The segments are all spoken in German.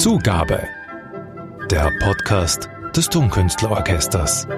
Zugabe. Der Podcast des Tonkünstlerorchesters.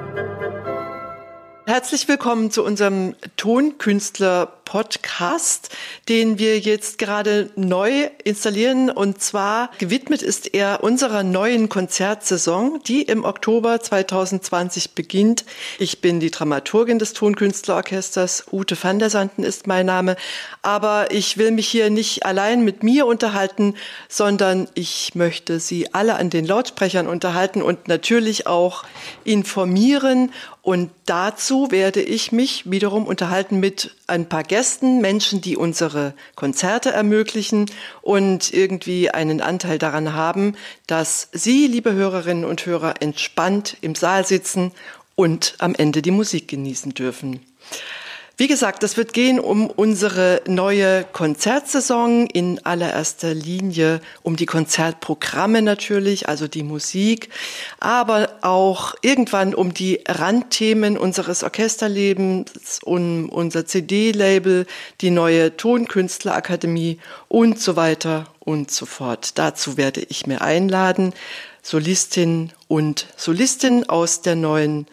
Herzlich willkommen zu unserem Tonkünstler Podcast, den wir jetzt gerade neu installieren. Und zwar gewidmet ist er unserer neuen Konzertsaison, die im Oktober 2020 beginnt. Ich bin die Dramaturgin des Tonkünstlerorchesters. Ute van der Sanden ist mein Name. Aber ich will mich hier nicht allein mit mir unterhalten, sondern ich möchte Sie alle an den Lautsprechern unterhalten und natürlich auch informieren. Und dazu werde ich mich wiederum unterhalten mit ein paar Gästen, Menschen, die unsere Konzerte ermöglichen und irgendwie einen Anteil daran haben, dass Sie, liebe Hörerinnen und Hörer, entspannt im Saal sitzen und am Ende die Musik genießen dürfen. Wie gesagt, es wird gehen um unsere neue Konzertsaison, in allererster Linie um die Konzertprogramme natürlich, also die Musik, aber auch irgendwann um die Randthemen unseres Orchesterlebens, um unser CD-Label, die neue Tonkünstlerakademie und so weiter und so fort. Dazu werde ich mir einladen, Solistin und Solistin aus der neuen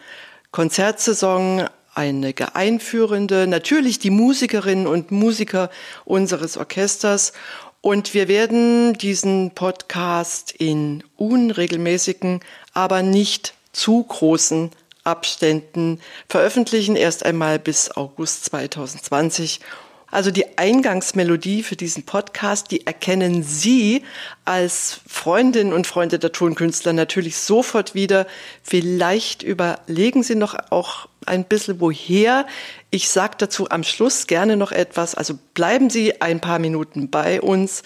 Konzertsaison einige Einführende, natürlich die Musikerinnen und Musiker unseres Orchesters. Und wir werden diesen Podcast in unregelmäßigen, aber nicht zu großen Abständen veröffentlichen, erst einmal bis August 2020 also die Eingangsmelodie für diesen Podcast, die erkennen Sie als Freundinnen und Freunde der Tonkünstler natürlich sofort wieder. Vielleicht überlegen Sie noch auch ein bisschen woher. Ich sage dazu am Schluss gerne noch etwas. Also bleiben Sie ein paar Minuten bei uns,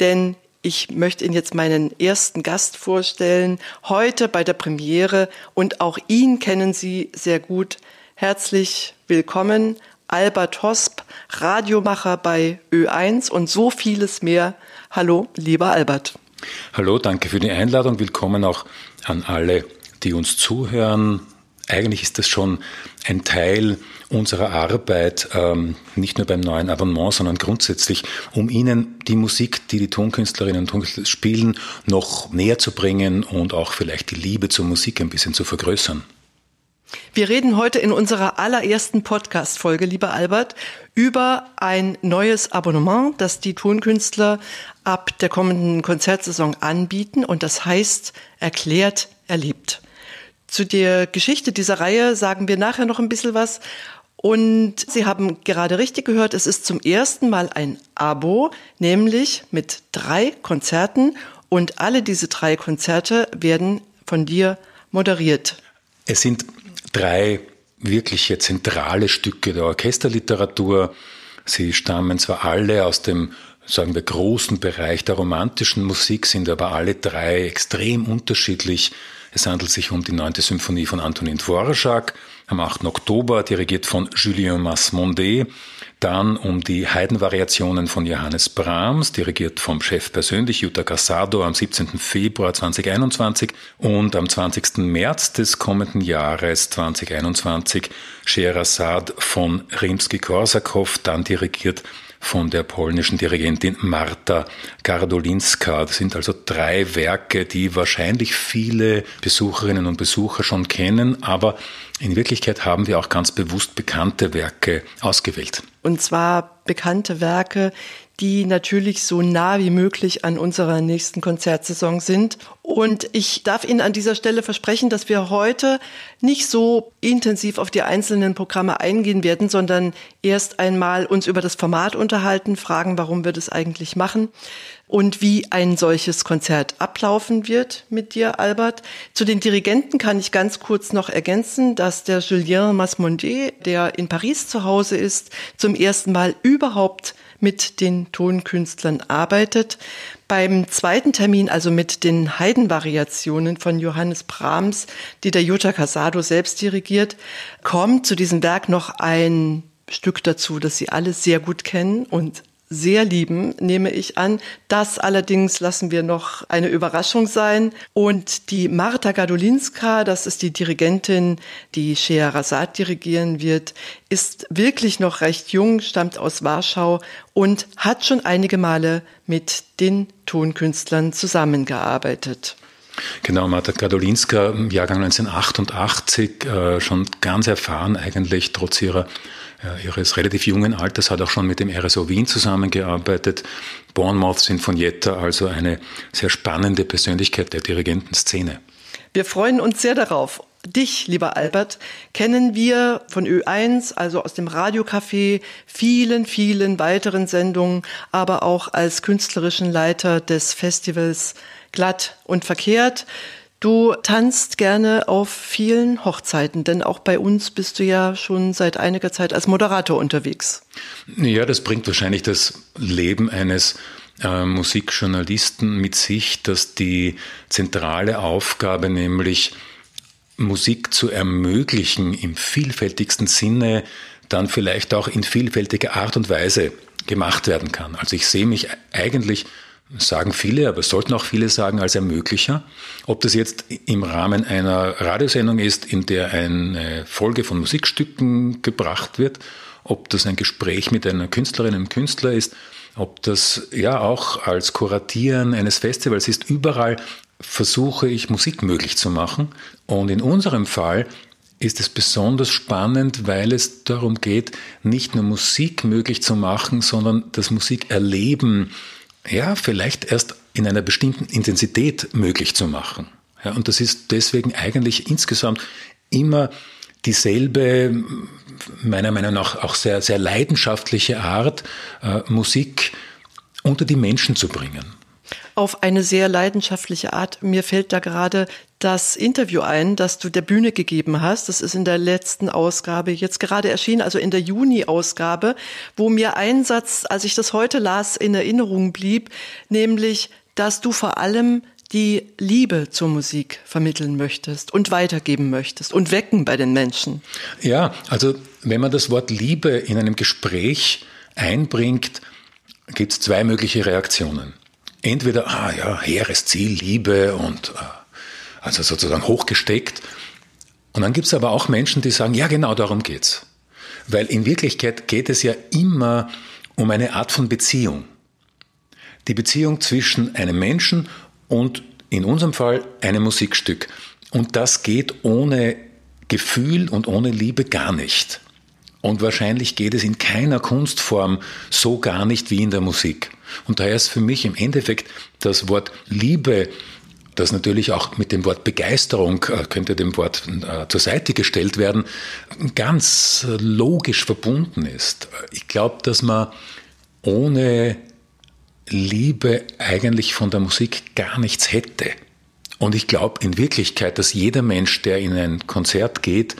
denn ich möchte Ihnen jetzt meinen ersten Gast vorstellen, heute bei der Premiere und auch ihn kennen Sie sehr gut. Herzlich willkommen, Albert Hosp, Radiomacher bei Ö1 und so vieles mehr. Hallo, lieber Albert. Hallo, danke für die Einladung. Willkommen auch an alle, die uns zuhören. Eigentlich ist das schon ein Teil unserer Arbeit, ähm, nicht nur beim neuen Abonnement, sondern grundsätzlich, um Ihnen die Musik, die die Tonkünstlerinnen und Tonkünstler spielen, noch näher zu bringen und auch vielleicht die Liebe zur Musik ein bisschen zu vergrößern. Wir reden heute in unserer allerersten Podcast-Folge, lieber Albert, über ein neues Abonnement, das die Tonkünstler ab der kommenden Konzertsaison anbieten und das heißt erklärt, erlebt. Zu der Geschichte dieser Reihe sagen wir nachher noch ein bisschen was. Und Sie haben gerade richtig gehört, es ist zum ersten Mal ein Abo, nämlich mit drei Konzerten und alle diese drei Konzerte werden von dir moderiert. Es sind drei wirkliche zentrale Stücke der Orchesterliteratur. Sie stammen zwar alle aus dem sagen wir, großen Bereich der romantischen Musik, sind aber alle drei extrem unterschiedlich. Es handelt sich um die neunte Symphonie von Antonin Dvorak, am 8. Oktober, dirigiert von Julien Masmondet. Dann um die Heidenvariationen von Johannes Brahms, dirigiert vom Chef persönlich Jutta Casado am 17. Februar 2021 und am 20. März des kommenden Jahres 2021 Scheherazade von Rimsky-Korsakow, dann dirigiert von der polnischen Dirigentin Marta Gardolinska. Das sind also drei Werke, die wahrscheinlich viele Besucherinnen und Besucher schon kennen, aber in Wirklichkeit haben wir auch ganz bewusst bekannte Werke ausgewählt. Und zwar bekannte Werke, die natürlich so nah wie möglich an unserer nächsten Konzertsaison sind. Und ich darf Ihnen an dieser Stelle versprechen, dass wir heute nicht so intensiv auf die einzelnen Programme eingehen werden, sondern erst einmal uns über das Format unterhalten, fragen, warum wir das eigentlich machen und wie ein solches Konzert ablaufen wird mit dir, Albert. Zu den Dirigenten kann ich ganz kurz noch ergänzen, dass der Julien Masmondet, der in Paris zu Hause ist, zum ersten Mal überhaupt mit den Tonkünstlern arbeitet. Beim zweiten Termin, also mit den Heidenvariationen von Johannes Brahms, die der Jutta Casado selbst dirigiert, kommt zu diesem Werk noch ein Stück dazu, das Sie alle sehr gut kennen und sehr lieben, nehme ich an. Das allerdings lassen wir noch eine Überraschung sein. Und die Marta Gadolinska, das ist die Dirigentin, die Scheherazad dirigieren wird, ist wirklich noch recht jung, stammt aus Warschau und hat schon einige Male mit den Tonkünstlern zusammengearbeitet. Genau, Marta Gadolinska, Jahrgang 1988, äh, schon ganz erfahren eigentlich, trotz ihrer ihres relativ jungen Alters, hat auch schon mit dem RSO Wien zusammengearbeitet. Bournemouth Sinfonietta, also eine sehr spannende Persönlichkeit der Dirigentenszene. Wir freuen uns sehr darauf. Dich, lieber Albert, kennen wir von Ö1, also aus dem Radiocafé, vielen, vielen weiteren Sendungen, aber auch als künstlerischen Leiter des Festivals Glatt und Verkehrt. Du tanzt gerne auf vielen Hochzeiten, denn auch bei uns bist du ja schon seit einiger Zeit als Moderator unterwegs. Ja, das bringt wahrscheinlich das Leben eines äh, Musikjournalisten mit sich, dass die zentrale Aufgabe, nämlich Musik zu ermöglichen im vielfältigsten Sinne, dann vielleicht auch in vielfältiger Art und Weise gemacht werden kann. Also ich sehe mich eigentlich sagen viele, aber es sollten auch viele sagen, als Ermöglicher. Ob das jetzt im Rahmen einer Radiosendung ist, in der eine Folge von Musikstücken gebracht wird, ob das ein Gespräch mit einer Künstlerin, einem Künstler ist, ob das ja auch als Kuratieren eines Festivals ist, überall versuche ich Musik möglich zu machen. Und in unserem Fall ist es besonders spannend, weil es darum geht, nicht nur Musik möglich zu machen, sondern das Musikerleben ja, vielleicht erst in einer bestimmten Intensität möglich zu machen. Ja, und das ist deswegen eigentlich insgesamt immer dieselbe, meiner Meinung nach auch sehr, sehr leidenschaftliche Art, äh, Musik unter die Menschen zu bringen auf eine sehr leidenschaftliche Art. Mir fällt da gerade das Interview ein, das du der Bühne gegeben hast. Das ist in der letzten Ausgabe jetzt gerade erschienen, also in der Juni-Ausgabe, wo mir ein Satz, als ich das heute las, in Erinnerung blieb, nämlich, dass du vor allem die Liebe zur Musik vermitteln möchtest und weitergeben möchtest und wecken bei den Menschen. Ja, also wenn man das Wort Liebe in einem Gespräch einbringt, gibt es zwei mögliche Reaktionen entweder, ah ja, hehres Ziel, Liebe und äh, also sozusagen hochgesteckt. Und dann gibt es aber auch Menschen, die sagen, ja, genau darum geht's. Weil in Wirklichkeit geht es ja immer um eine Art von Beziehung. Die Beziehung zwischen einem Menschen und in unserem Fall einem Musikstück. Und das geht ohne Gefühl und ohne Liebe gar nicht. Und wahrscheinlich geht es in keiner Kunstform so gar nicht wie in der Musik. Und daher ist für mich im Endeffekt das Wort Liebe, das natürlich auch mit dem Wort Begeisterung, äh, könnte dem Wort äh, zur Seite gestellt werden, ganz logisch verbunden ist. Ich glaube, dass man ohne Liebe eigentlich von der Musik gar nichts hätte. Und ich glaube in Wirklichkeit, dass jeder Mensch, der in ein Konzert geht,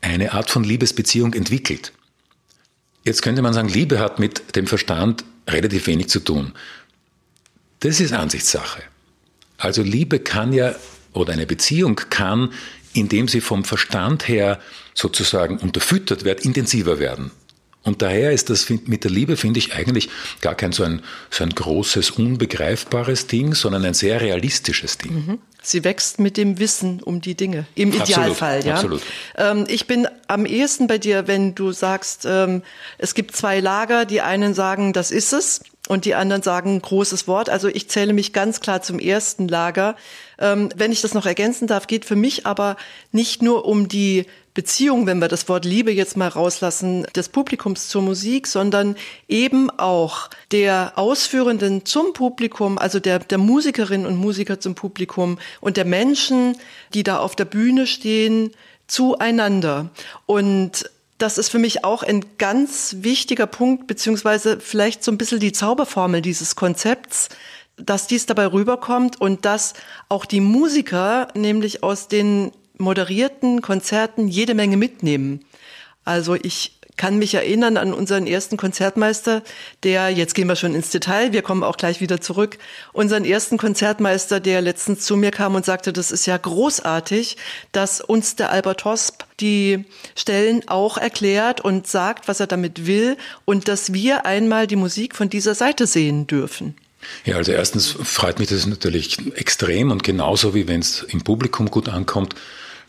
eine Art von Liebesbeziehung entwickelt. Jetzt könnte man sagen, Liebe hat mit dem Verstand relativ wenig zu tun. Das ist Ansichtssache. Also Liebe kann ja, oder eine Beziehung kann, indem sie vom Verstand her sozusagen unterfüttert wird, intensiver werden. Und daher ist das mit der Liebe, finde ich, eigentlich gar kein so ein, so ein großes, unbegreifbares Ding, sondern ein sehr realistisches Ding. Mhm. Sie wächst mit dem Wissen um die Dinge, im Idealfall. Absolut, ja. Absolut. Ähm, ich bin am ehesten bei dir, wenn du sagst, ähm, es gibt zwei Lager. Die einen sagen, das ist es, und die anderen sagen, großes Wort. Also ich zähle mich ganz klar zum ersten Lager. Ähm, wenn ich das noch ergänzen darf, geht für mich aber nicht nur um die Beziehung, wenn wir das Wort Liebe jetzt mal rauslassen, des Publikums zur Musik, sondern eben auch der Ausführenden zum Publikum, also der, der Musikerinnen und Musiker zum Publikum und der Menschen, die da auf der Bühne stehen, zueinander. Und das ist für mich auch ein ganz wichtiger Punkt, beziehungsweise vielleicht so ein bisschen die Zauberformel dieses Konzepts, dass dies dabei rüberkommt und dass auch die Musiker nämlich aus den moderierten Konzerten jede Menge mitnehmen. Also ich kann mich erinnern an unseren ersten Konzertmeister, der, jetzt gehen wir schon ins Detail, wir kommen auch gleich wieder zurück, unseren ersten Konzertmeister, der letztens zu mir kam und sagte, das ist ja großartig, dass uns der Albert Hosp die Stellen auch erklärt und sagt, was er damit will und dass wir einmal die Musik von dieser Seite sehen dürfen. Ja, also erstens freut mich das natürlich extrem und genauso wie wenn es im Publikum gut ankommt,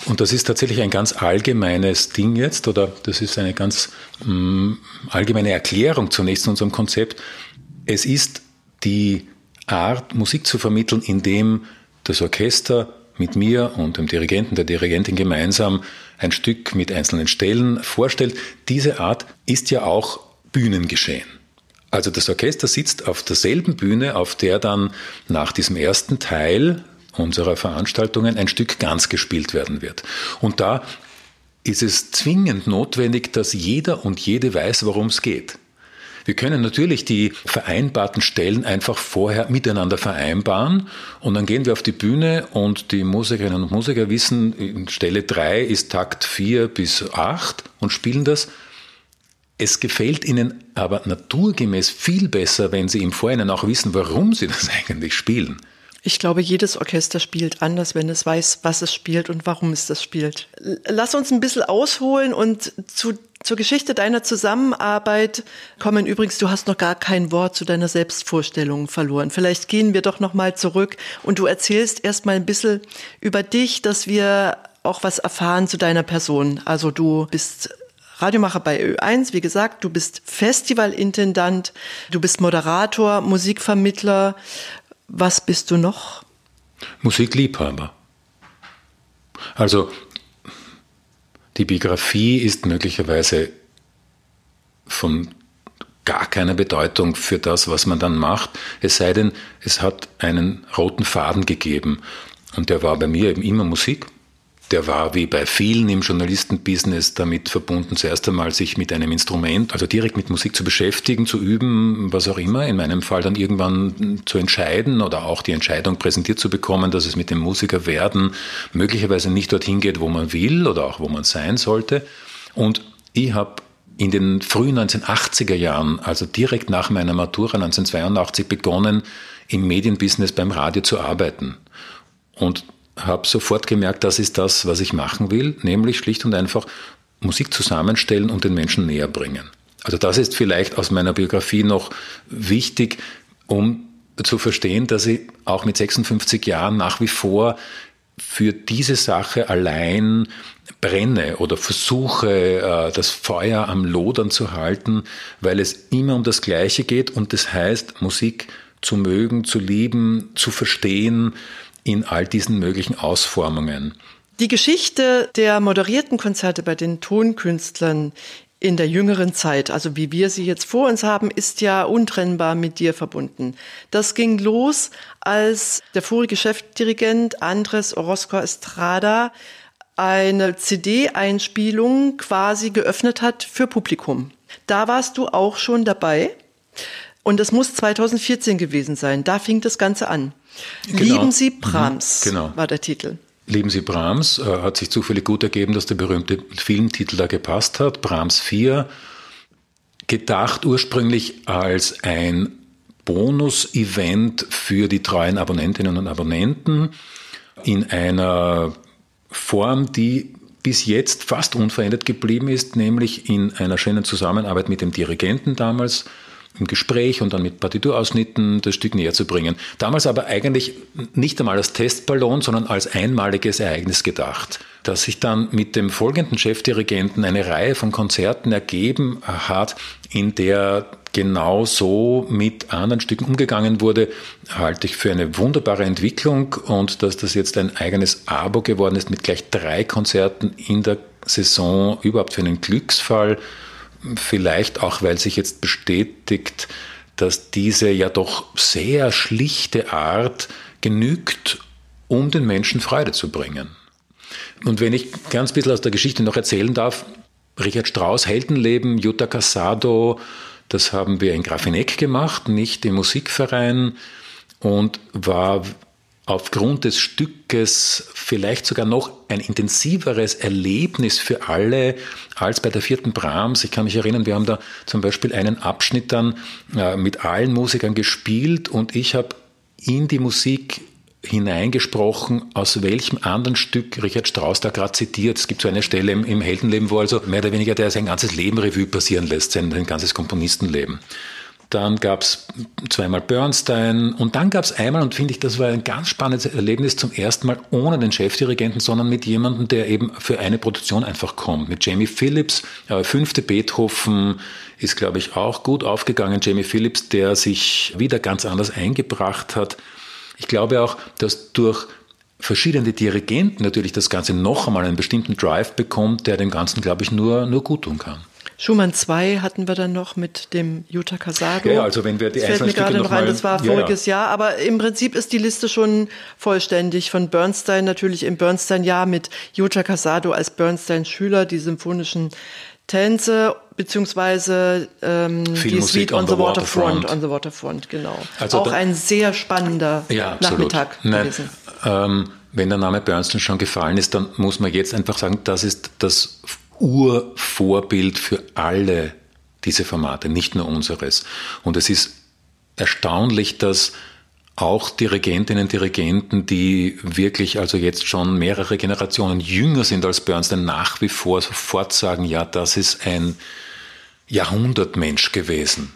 und das ist tatsächlich ein ganz allgemeines Ding jetzt, oder das ist eine ganz mh, mm, allgemeine Erklärung zunächst zu unserem Konzept. Es ist die Art, Musik zu vermitteln, indem das Orchester mit mir und dem Dirigenten, der Dirigentin gemeinsam ein Stück mit einzelnen Stellen vorstellt. Diese Art ist ja auch Bühnengeschehen. Also das Orchester sitzt auf derselben Bühne, auf der dann nach diesem ersten Teil unserer Veranstaltungen ein Stück ganz gespielt werden wird. Und da ist es zwingend notwendig, dass jeder und jede weiß, worum es geht. Wir können natürlich die vereinbarten Stellen einfach vorher miteinander vereinbaren und dann gehen wir auf die Bühne und die Musikerinnen und Musiker wissen, Stelle 3 ist Takt 4 bis 8 und spielen das. Es gefällt ihnen aber naturgemäß viel besser, wenn sie im Vorhinein auch wissen, warum sie das eigentlich spielen. Ich glaube, jedes Orchester spielt anders, wenn es weiß, was es spielt und warum es das spielt. Lass uns ein bisschen ausholen und zu, zur Geschichte deiner Zusammenarbeit kommen. Übrigens, du hast noch gar kein Wort zu deiner Selbstvorstellung verloren. Vielleicht gehen wir doch noch mal zurück und du erzählst erst mal ein bisschen über dich, dass wir auch was erfahren zu deiner Person. Also du bist Radiomacher bei Ö1, wie gesagt, du bist Festivalintendant, du bist Moderator, Musikvermittler, was bist du noch? Musikliebhaber. Also die Biografie ist möglicherweise von gar keiner Bedeutung für das, was man dann macht, es sei denn, es hat einen roten Faden gegeben. Und der war bei mir eben immer Musik der war wie bei vielen im Journalistenbusiness damit verbunden, zuerst einmal sich mit einem Instrument, also direkt mit Musik zu beschäftigen, zu üben, was auch immer. In meinem Fall dann irgendwann zu entscheiden oder auch die Entscheidung präsentiert zu bekommen, dass es mit dem Musikerwerden möglicherweise nicht dorthin geht, wo man will oder auch wo man sein sollte. Und ich habe in den frühen 1980er Jahren, also direkt nach meiner Matura 1982, begonnen, im Medienbusiness beim Radio zu arbeiten. Und habe sofort gemerkt, das ist das, was ich machen will, nämlich schlicht und einfach Musik zusammenstellen und den Menschen näher bringen. Also das ist vielleicht aus meiner Biografie noch wichtig, um zu verstehen, dass ich auch mit 56 Jahren nach wie vor für diese Sache allein brenne oder versuche, äh, das Feuer am Lodern zu halten, weil es immer um das Gleiche geht und das heißt, Musik zu mögen, zu lieben, zu verstehen, in all diesen möglichen Ausformungen. Die Geschichte der moderierten Konzerte bei den Tonkünstlern in der jüngeren Zeit, also wie wir sie jetzt vor uns haben, ist ja untrennbar mit dir verbunden. Das ging los, als der vorige Chefdirigent Andres Orozco Estrada eine CD-Einspielung quasi geöffnet hat für Publikum. Da warst du auch schon dabei. Und es muss 2014 gewesen sein. Da fing das Ganze an. Genau. Lieben Sie mhm. Brahms mhm. genau. war der Titel. Lieben Sie Brahms äh, hat sich zufällig gut ergeben, dass der berühmte Filmtitel da gepasst hat. Brahms 4, gedacht ursprünglich als ein Bonus-Event für die treuen Abonnentinnen und Abonnenten in einer Form, die bis jetzt fast unverändert geblieben ist, nämlich in einer schönen Zusammenarbeit mit dem Dirigenten damals, im Gespräch und dann mit Partiturausschnitten das Stück näher zu bringen. Damals aber eigentlich nicht einmal als Testballon, sondern als einmaliges Ereignis gedacht. Dass sich dann mit dem folgenden Chefdirigenten eine Reihe von Konzerten ergeben hat, in der genau so mit anderen Stücken umgegangen wurde, halte ich für eine wunderbare Entwicklung und dass das jetzt ein eigenes Abo geworden ist mit gleich drei Konzerten in der Saison, überhaupt für einen Glücksfall Vielleicht auch, weil sich jetzt bestätigt, dass diese ja doch sehr schlichte Art genügt, um den Menschen Freude zu bringen. Und wenn ich ganz ein bisschen aus der Geschichte noch erzählen darf, Richard Strauss Heldenleben, Jutta Casado, das haben wir in Grafeneck gemacht, nicht im Musikverein und war aufgrund des Stückes vielleicht sogar noch ein intensiveres Erlebnis für alle als bei der vierten Brahms. Ich kann mich erinnern, wir haben da zum Beispiel einen Abschnitt dann äh, mit allen Musikern gespielt und ich habe in die Musik hineingesprochen, aus welchem anderen Stück Richard Strauss da gerade zitiert. Es gibt so eine Stelle im, Heldenleben, wo also mehr oder weniger der sein ganzes Leben Revue passieren lässt, sein ganzes Komponistenleben. Dann gab es zweimal Bernstein und dann gab es einmal, und finde ich, das war ein ganz spannendes Erlebnis, zum ersten Mal ohne den Chefdirigenten, sondern mit jemandem, der eben für eine Produktion einfach kommt. Mit Jamie Phillips, äh, fünfte Beethoven ist, glaube ich, auch gut aufgegangen. Jamie Phillips, der sich wieder ganz anders eingebracht hat. Ich glaube auch, dass durch verschiedene Dirigenten natürlich das Ganze noch einmal einen bestimmten Drive bekommt, der dem Ganzen, glaube ich, nur, nur gut tun kann. Schumann 2 hatten wir dann noch mit dem Jutta Casado. Ja, also wenn wir die das fällt mir gerade noch rein, das war voriges ja, ja. Jahr, aber im Prinzip ist die Liste schon vollständig von Bernstein natürlich im Bernstein-Jahr mit Jutta Casado als Bernstein-Schüler, die symphonischen Tänze beziehungsweise ähm, die Suite on, on the, the Waterfront. Waterfront. On the Waterfront, genau. Also Auch ein sehr spannender ja, Nachmittag Nein, gewesen. Ähm, wenn der Name Bernstein schon gefallen ist, dann muss man jetzt einfach sagen, das ist das Urvorbild für alle diese Formate, nicht nur unseres. Und es ist erstaunlich, dass auch Dirigentinnen und Dirigenten, die wirklich also jetzt schon mehrere Generationen jünger sind als Bernstein, nach wie vor sofort sagen, ja, das ist ein Jahrhundertmensch gewesen,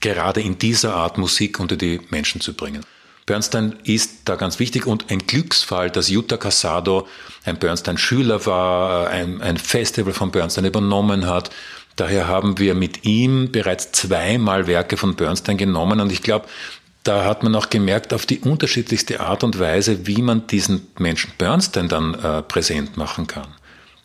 gerade in dieser Art Musik unter die Menschen zu bringen. Bernstein ist da ganz wichtig und ein Glücksfall, dass Jutta Casado ein Bernstein-Schüler war, ein, ein Festival von Bernstein übernommen hat. Daher haben wir mit ihm bereits zweimal Werke von Bernstein genommen und ich glaube, da hat man auch gemerkt, auf die unterschiedlichste Art und Weise, wie man diesen Menschen Bernstein dann äh, präsent machen kann.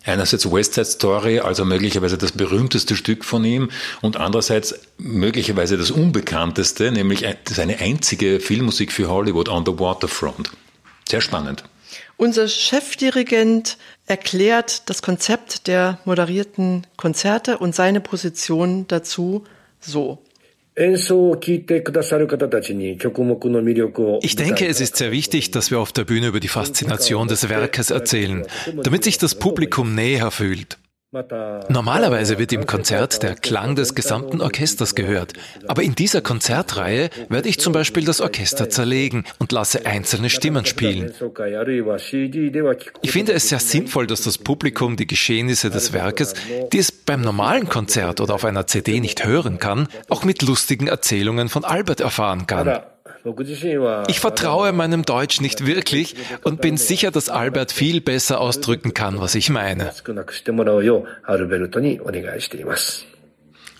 Einerseits West Side Story, also möglicherweise das berühmteste Stück von ihm und andererseits möglicherweise das unbekannteste, nämlich seine einzige Filmmusik für Hollywood, On the Waterfront. Sehr spannend. Unser Chefdirigent erklärt das Konzept der moderierten Konzerte und seine Position dazu so. Ich denke, es ist sehr wichtig, dass wir auf der Bühne über die Faszination des Werkes erzählen, damit sich das Publikum näher fühlt. Normalerweise wird im Konzert der Klang des gesamten Orchesters gehört, aber in dieser Konzertreihe werde ich zum Beispiel das Orchester zerlegen und lasse einzelne Stimmen spielen. Ich finde es sehr sinnvoll, dass das Publikum die Geschehnisse des Werkes, die es beim normalen Konzert oder auf einer CD nicht hören kann, auch mit lustigen Erzählungen von Albert erfahren kann. Ich vertraue meinem Deutsch nicht wirklich und bin sicher, dass Albert viel besser ausdrücken kann, was ich meine.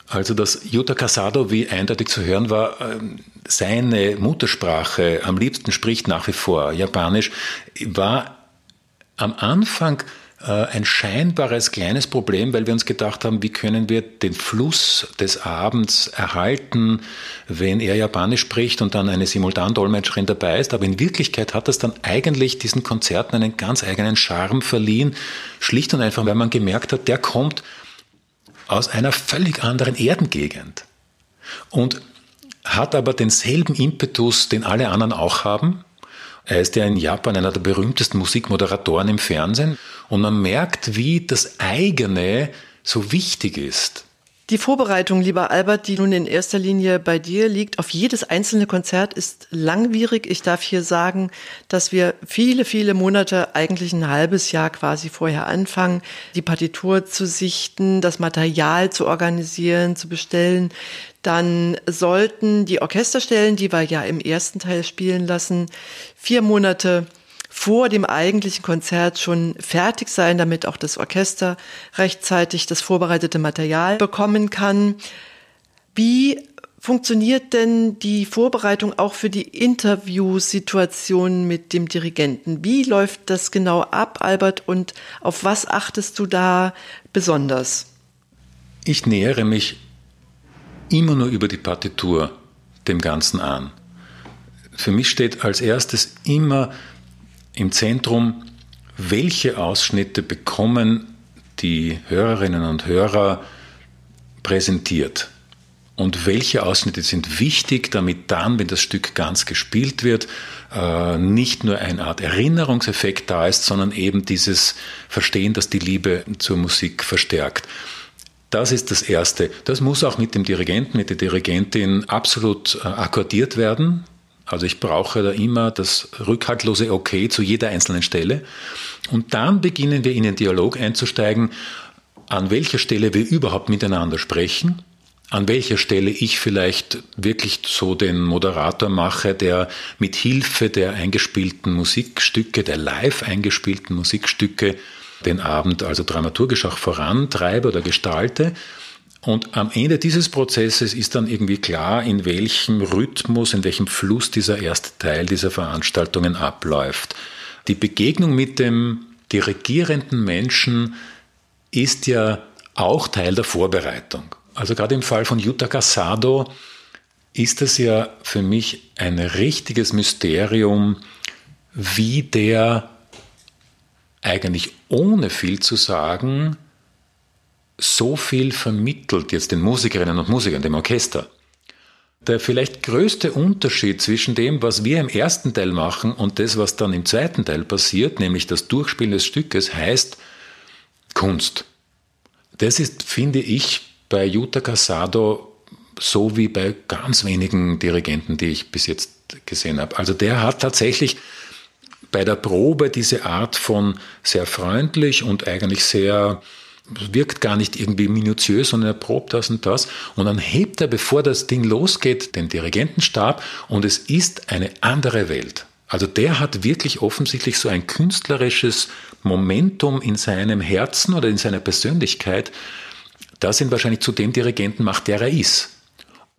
Also dass Jutta Casado, wie eindeutig zu hören war, ähm, seine Muttersprache am liebsten spricht nach wie vor Japanisch, war am Anfang ein scheinbares kleines Problem, weil wir uns gedacht haben, wie können wir den Fluss des Abends erhalten, wenn er Japanisch spricht und dann eine Simultandolmetscherin dabei ist. Aber in Wirklichkeit hat das dann eigentlich diesen Konzerten einen ganz eigenen Charme verliehen, schlicht und einfach, weil man gemerkt hat, der kommt aus einer völlig anderen Erdengegend und hat aber denselben Impetus, den alle anderen auch haben, er ist ja in Japan einer der berühmtesten Musikmoderatoren im Fernsehen und man merkt, wie das eigene so wichtig ist. Die Vorbereitung, lieber Albert, die nun in erster Linie bei dir liegt, auf jedes einzelne Konzert ist langwierig. Ich darf hier sagen, dass wir viele, viele Monate, eigentlich ein halbes Jahr quasi vorher anfangen, die Partitur zu sichten, das Material zu organisieren, zu bestellen. Dann sollten die Orchesterstellen, die wir ja im ersten Teil spielen lassen, vier Monate vor dem eigentlichen Konzert schon fertig sein, damit auch das Orchester rechtzeitig das vorbereitete Material bekommen kann. Wie funktioniert denn die Vorbereitung auch für die Interviewsituation mit dem Dirigenten? Wie läuft das genau ab, Albert, und auf was achtest du da besonders? Ich nähere mich immer nur über die Partitur dem Ganzen an. Für mich steht als erstes immer im Zentrum, welche Ausschnitte bekommen die Hörerinnen und Hörer präsentiert. und welche Ausschnitte sind wichtig, damit dann, wenn das Stück ganz gespielt wird, äh, nicht nur eine Art Erinnerungseffekt da ist, sondern eben dieses Verstehen, dass die Liebe zur Musik verstärkt. Das ist das Erste. Das muss auch mit dem Dirigenten, mit der Dirigentin absolut äh, akkordiert werden. Also ich brauche da immer das rückhaltlose Okay zu jeder einzelnen Stelle. Und dann beginnen wir in den Dialog einzusteigen, an welcher Stelle wir überhaupt miteinander sprechen, an welcher Stelle ich vielleicht wirklich so den Moderator mache, der mit Hilfe der eingespielten Musikstücke, der live eingespielten Musikstücke den Abend also dramaturgisch auch vorantreibe oder gestalte. Und am Ende dieses Prozesses ist dann irgendwie klar, in welchem Rhythmus, in welchem Fluss dieser erste Teil dieser Veranstaltungen abläuft. Die Begegnung mit dem dirigierenden Menschen ist ja auch Teil der Vorbereitung. Also gerade im Fall von Jutta Casado ist es ja für mich ein richtiges Mysterium, wie der eigentlich ohne viel zu sagen so viel vermittelt jetzt den Musikerinnen und Musikern, dem Orchester. Der vielleicht größte Unterschied zwischen dem, was wir im ersten Teil machen und das, was dann im zweiten Teil passiert, nämlich das Durchspielen des Stückes, heißt Kunst. Das ist, finde ich, bei Jutta Casado so wie bei ganz wenigen Dirigenten, die ich bis jetzt gesehen habe. Also der hat tatsächlich bei der Probe diese Art von sehr freundlich und eigentlich sehr wirkt gar nicht irgendwie minutiös, sondern er probt das und das. Und dann hebt er, bevor das Ding losgeht, den Dirigentenstab und es ist eine andere Welt. Also der hat wirklich offensichtlich so ein künstlerisches Momentum in seinem Herzen oder in seiner Persönlichkeit, das ihn wahrscheinlich zu dem Dirigenten macht, der er ist.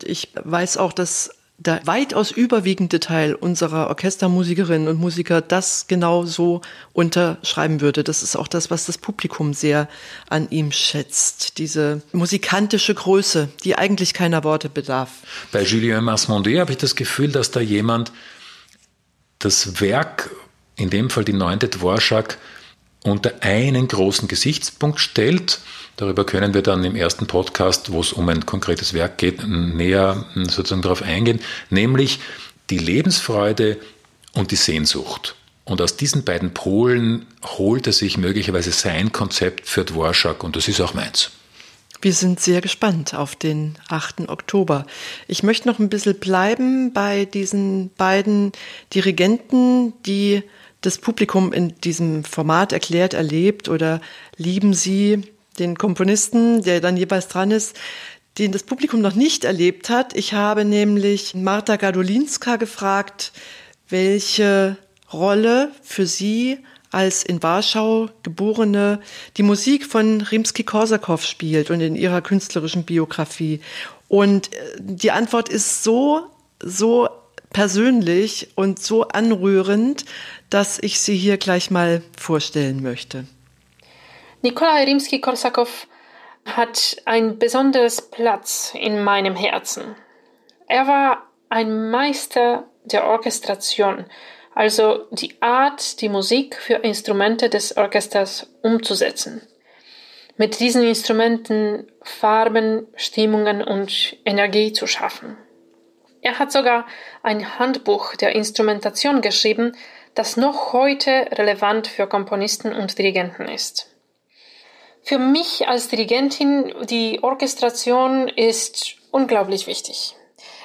Ich weiß auch, dass der weitaus überwiegende Teil unserer Orchestermusikerinnen und Musiker das genau so unterschreiben würde. Das ist auch das, was das Publikum sehr an ihm schätzt. Diese musikantische Größe, die eigentlich keiner Worte bedarf. Bei Julien Masmondet habe ich das Gefühl, dass da jemand das Werk, in dem Fall die neunte Dvorak, unter einen großen Gesichtspunkt stellt Darüber können wir dann im ersten Podcast, wo es um ein konkretes Werk geht, näher sozusagen darauf eingehen, nämlich die Lebensfreude und die Sehnsucht. Und aus diesen beiden Polen holt er sich möglicherweise sein Konzept für Dvorak und das ist auch meins. Wir sind sehr gespannt auf den 8. Oktober. Ich möchte noch ein bisschen bleiben bei diesen beiden Dirigenten, die das Publikum in diesem Format erklärt, erlebt oder lieben sie den Komponisten, der dann jeweils dran ist, den das Publikum noch nicht erlebt hat. Ich habe nämlich Marta Gadolinska gefragt, welche Rolle für sie als in Warschau geborene die Musik von Rimsky-Korsakow spielt und in ihrer künstlerischen Biografie. Und äh, die Antwort ist so, so persönlich und so anrührend, dass ich sie hier gleich mal vorstellen möchte. Nikolai Rimsky-Korsakow hat ein besonderes Platz in meinem Herzen. Er war ein Meister der Orchestration, also die Art, die Musik für Instrumente des Orchesters umzusetzen. Mit diesen Instrumenten Farben, Stimmungen und Energie zu schaffen. Er hat sogar ein Handbuch der Instrumentation geschrieben, das noch heute relevant für Komponisten und Dirigenten ist. Für mich als Dirigentin, die Orchestration ist unglaublich wichtig.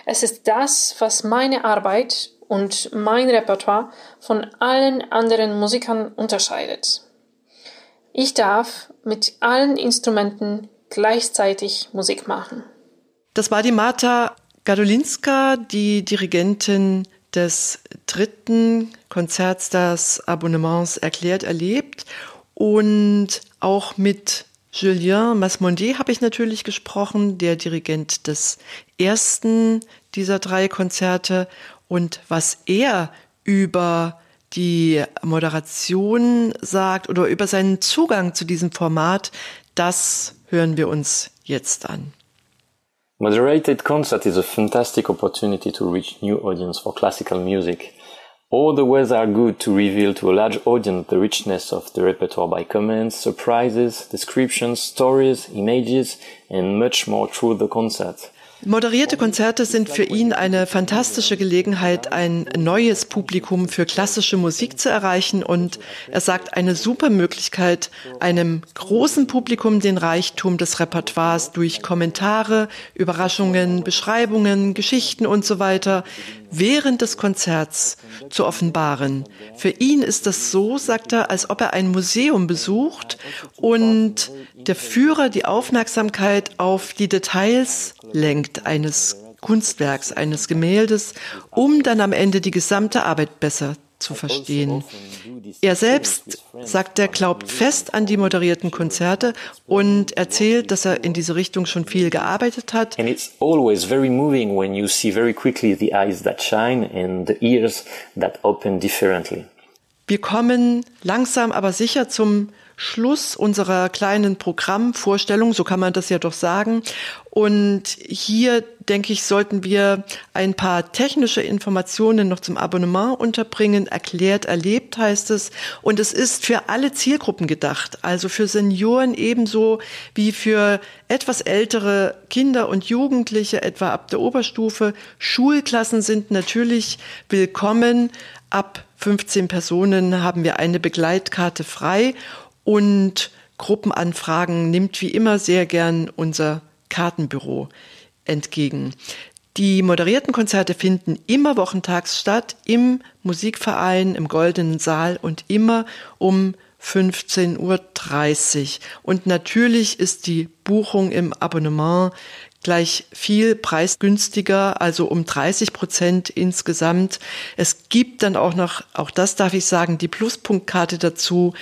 Es ist das, was meine Arbeit und mein Repertoire von allen anderen Musikern unterscheidet. Ich darf mit allen Instrumenten gleichzeitig Musik machen. Das war die Marta Gadolinska, die Dirigentin des dritten Konzerts des Abonnements erklärt erlebt und auch mit Julien Masmondier habe ich natürlich gesprochen, der Dirigent des ersten dieser drei Konzerte und was er über die Moderation sagt oder über seinen Zugang zu diesem Format, das hören wir uns jetzt an. Moderated concert is a fantastic opportunity to reach new audience for classical music. All the ways are good to reveal to a large audience the richness of the repertoire by comments, surprises, descriptions, stories, images, and much more through the concert. Moderierte Konzerte sind für ihn eine fantastische Gelegenheit, ein neues Publikum für klassische Musik zu erreichen. Und er sagt eine super Möglichkeit, einem großen Publikum den Reichtum des Repertoires durch Kommentare, Überraschungen, Beschreibungen, Geschichten und so weiter während des Konzerts zu offenbaren. Für ihn ist das so, sagt er, als ob er ein Museum besucht und der Führer die Aufmerksamkeit auf die Details lenkt eines Kunstwerks, eines Gemäldes, um dann am Ende die gesamte Arbeit besser zu verstehen. Er selbst, sagt er, glaubt fest an die moderierten Konzerte und erzählt, dass er in diese Richtung schon viel gearbeitet hat. And it's always very moving when you see very quickly the eyes that shine and the ears that open differently. Wir kommen langsam aber sicher zum Schluss unserer kleinen Programmvorstellung, so kann man das ja doch sagen. Und hier, denke ich, sollten wir ein paar technische Informationen noch zum Abonnement unterbringen. Erklärt, erlebt heißt es. Und es ist für alle Zielgruppen gedacht, also für Senioren ebenso wie für etwas ältere Kinder und Jugendliche, etwa ab der Oberstufe. Schulklassen sind natürlich willkommen. Ab 15 Personen haben wir eine Begleitkarte frei und Gruppenanfragen nimmt wie immer sehr gern unser Kartenbüro entgegen. Die moderierten Konzerte finden immer wochentags statt im Musikverein im Goldenen Saal und immer um 15.30 Uhr. Und natürlich ist die Buchung im Abonnement gleich viel preisgünstiger, also um 30 Prozent insgesamt. Es gibt dann auch noch, auch das darf ich sagen, die Pluspunktkarte dazu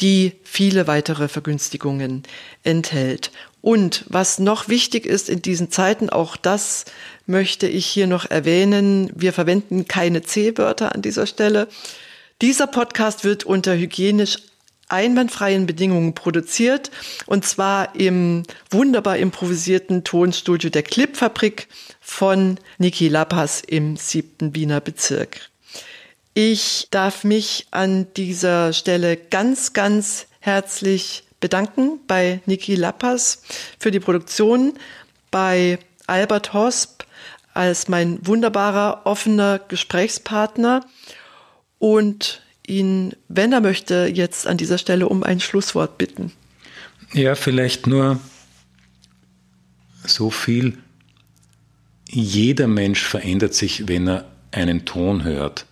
die viele weitere Vergünstigungen enthält. Und was noch wichtig ist in diesen Zeiten, auch das möchte ich hier noch erwähnen, wir verwenden keine C-Wörter an dieser Stelle. Dieser Podcast wird unter hygienisch einwandfreien Bedingungen produziert und zwar im wunderbar improvisierten Tonstudio der Clipfabrik von Niki Lapas im siebten Wiener Bezirk. Ich darf mich an dieser Stelle ganz, ganz herzlich bedanken bei Niki Lappas für die Produktion, bei Albert Hosp als mein wunderbarer, offener Gesprächspartner und ihn, wenn er möchte, jetzt an dieser Stelle um ein Schlusswort bitten. Ja, vielleicht nur so viel. Jeder Mensch verändert sich, wenn er einen Ton hört.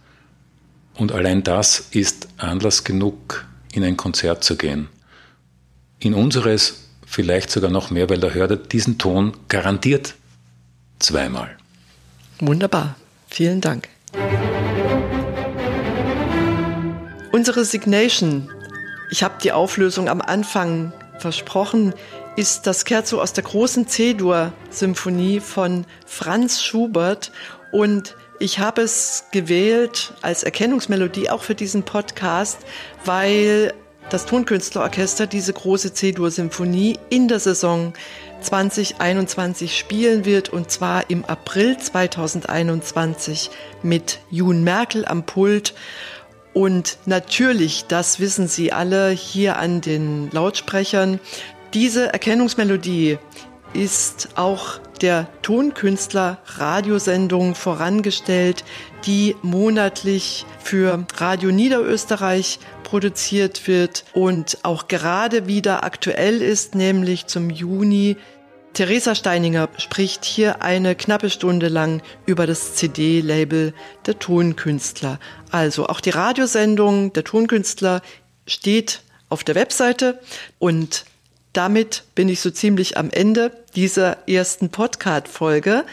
Und allein das ist Anlass genug, in ein Konzert zu gehen. In unseres vielleicht sogar noch mehr, weil da hört er diesen Ton garantiert zweimal. Wunderbar. Vielen Dank. Unsere Signation, ich habe die Auflösung am Anfang versprochen, ist das Scherzo aus der großen C-Dur-Symphonie von Franz Schubert und ich habe es gewählt als Erkennungsmelodie auch für diesen Podcast, weil das Tonkünstlerorchester diese große C-Dur-Symphonie in der Saison 2021 spielen wird und zwar im April 2021 mit Jun Merkel am Pult. Und natürlich, das wissen Sie alle hier an den Lautsprechern, diese Erkennungsmelodie ist auch der Tonkünstler Radiosendung vorangestellt, die monatlich für Radio Niederösterreich produziert wird und auch gerade wieder aktuell ist, nämlich zum Juni. Theresa Steininger spricht hier eine knappe Stunde lang über das CD-Label der Tonkünstler. Also auch die Radiosendung der Tonkünstler steht auf der Webseite und damit bin ich so ziemlich am Ende dieser ersten Podcast-Folge.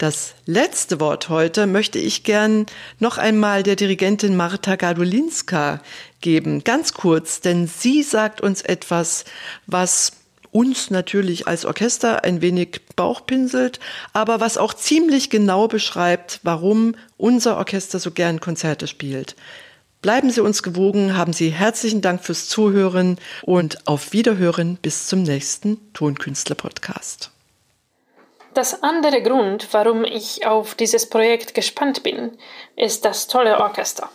Das letzte Wort heute möchte ich gern noch einmal der Dirigentin Marta Gadulinska geben. Ganz kurz, denn sie sagt uns etwas, was uns natürlich als Orchester ein wenig Bauchpinselt, aber was auch ziemlich genau beschreibt, warum unser Orchester so gern Konzerte spielt. Bleiben Sie uns gewogen, haben Sie herzlichen Dank fürs Zuhören und auf Wiederhören bis zum nächsten Tonkünstler-Podcast. Das andere Grund, warum ich auf dieses Projekt gespannt bin, ist das tolle Orchester.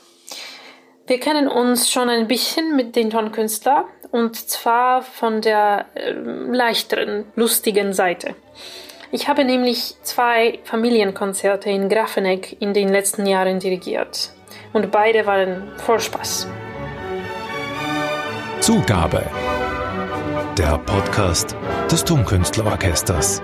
Wir kennen uns schon ein bisschen mit den Tonkünstlern und zwar von der äh, leichteren, lustigen Seite. Ich habe nämlich zwei Familienkonzerte in Grafenegg in den letzten Jahren dirigiert. Und beide waren voll Spaß. Zugabe. Der Podcast des Tonkünstlerorchesters.